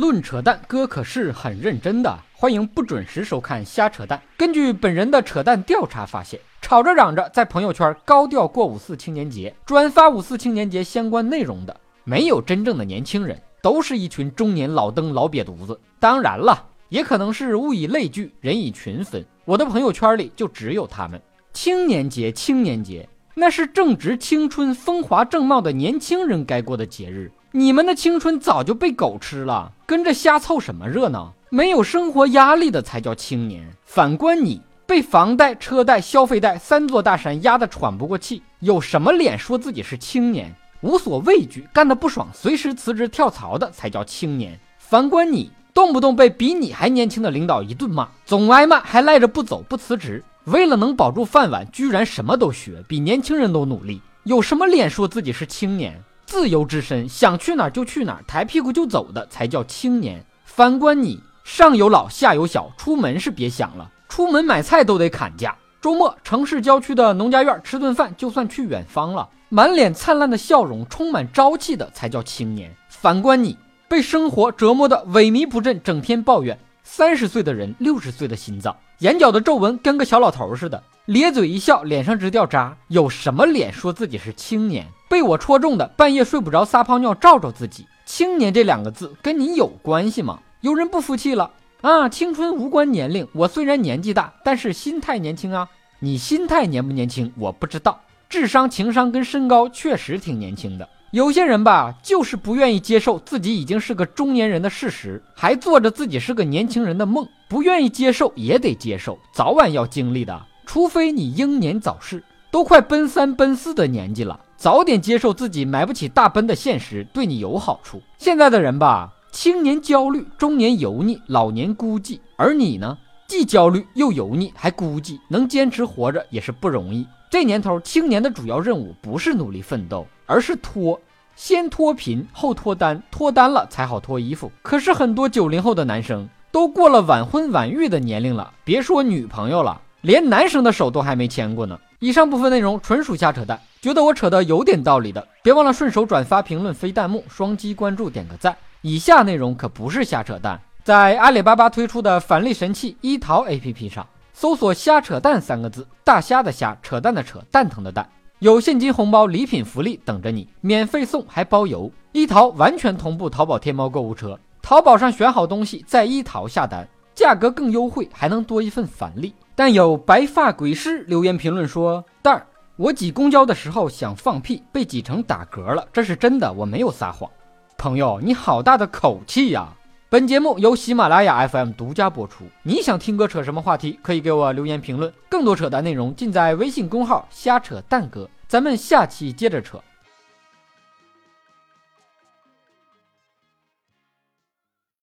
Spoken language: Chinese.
论扯淡，哥可是很认真的。欢迎不准时收看瞎扯淡。根据本人的扯淡调查发现，吵着嚷着在朋友圈高调过五四青年节、转发五四青年节相关内容的，没有真正的年轻人，都是一群中年老登老瘪犊子。当然了，也可能是物以类聚，人以群分。我的朋友圈里就只有他们。青年节，青年节。那是正值青春、风华正茂的年轻人该过的节日，你们的青春早就被狗吃了，跟着瞎凑什么热闹？没有生活压力的才叫青年。反观你，被房贷、车贷、消费贷三座大山压得喘不过气，有什么脸说自己是青年？无所畏惧，干得不爽随时辞职跳槽的才叫青年。反观你，动不动被比你还年轻的领导一顿骂，总挨骂还赖着不走不辞职。为了能保住饭碗，居然什么都学，比年轻人都努力，有什么脸说自己是青年？自由之身，想去哪儿就去哪儿，抬屁股就走的才叫青年。反观你，上有老下有小，出门是别想了，出门买菜都得砍价。周末城市郊区的农家院吃顿饭，就算去远方了。满脸灿烂的笑容，充满朝气的才叫青年。反观你，被生活折磨的萎靡不振，整天抱怨。三十岁的人，六十岁的心脏，眼角的皱纹跟个小老头似的，咧嘴一笑，脸上直掉渣，有什么脸说自己是青年？被我戳中的，半夜睡不着撒泡尿照照自己。青年这两个字跟你有关系吗？有人不服气了啊！青春无关年龄，我虽然年纪大，但是心态年轻啊。你心态年不年轻我不知道，智商、情商跟身高确实挺年轻的。有些人吧，就是不愿意接受自己已经是个中年人的事实，还做着自己是个年轻人的梦。不愿意接受也得接受，早晚要经历的。除非你英年早逝，都快奔三奔四的年纪了，早点接受自己买不起大奔的现实，对你有好处。现在的人吧，青年焦虑，中年油腻，老年孤寂。而你呢，既焦虑又油腻，还孤寂，能坚持活着也是不容易。这年头，青年的主要任务不是努力奋斗。而是脱，先脱贫后脱单，脱单了才好脱衣服。可是很多九零后的男生都过了晚婚晚育的年龄了，别说女朋友了，连男生的手都还没牵过呢。以上部分内容纯属瞎扯淡，觉得我扯的有点道理的，别忘了顺手转发、评论、飞弹幕、双击关注、点个赞。以下内容可不是瞎扯淡，在阿里巴巴推出的返利神器一淘 APP 上搜索“瞎扯淡”三个字，大虾的虾，扯淡的扯，蛋疼的蛋。有现金红包、礼品福利等着你，免费送还包邮。一淘完全同步淘宝天猫购物车，淘宝上选好东西，在一淘下单，价格更优惠，还能多一份返利。但有白发鬼师留言评论说：“蛋儿，我挤公交的时候想放屁，被挤成打嗝了，这是真的，我没有撒谎。”朋友，你好大的口气呀！本节目由喜马拉雅 FM 独家播出。你想听哥扯什么话题，可以给我留言评论。更多扯淡内容尽在微信公号“瞎扯蛋哥”。咱们下期接着扯。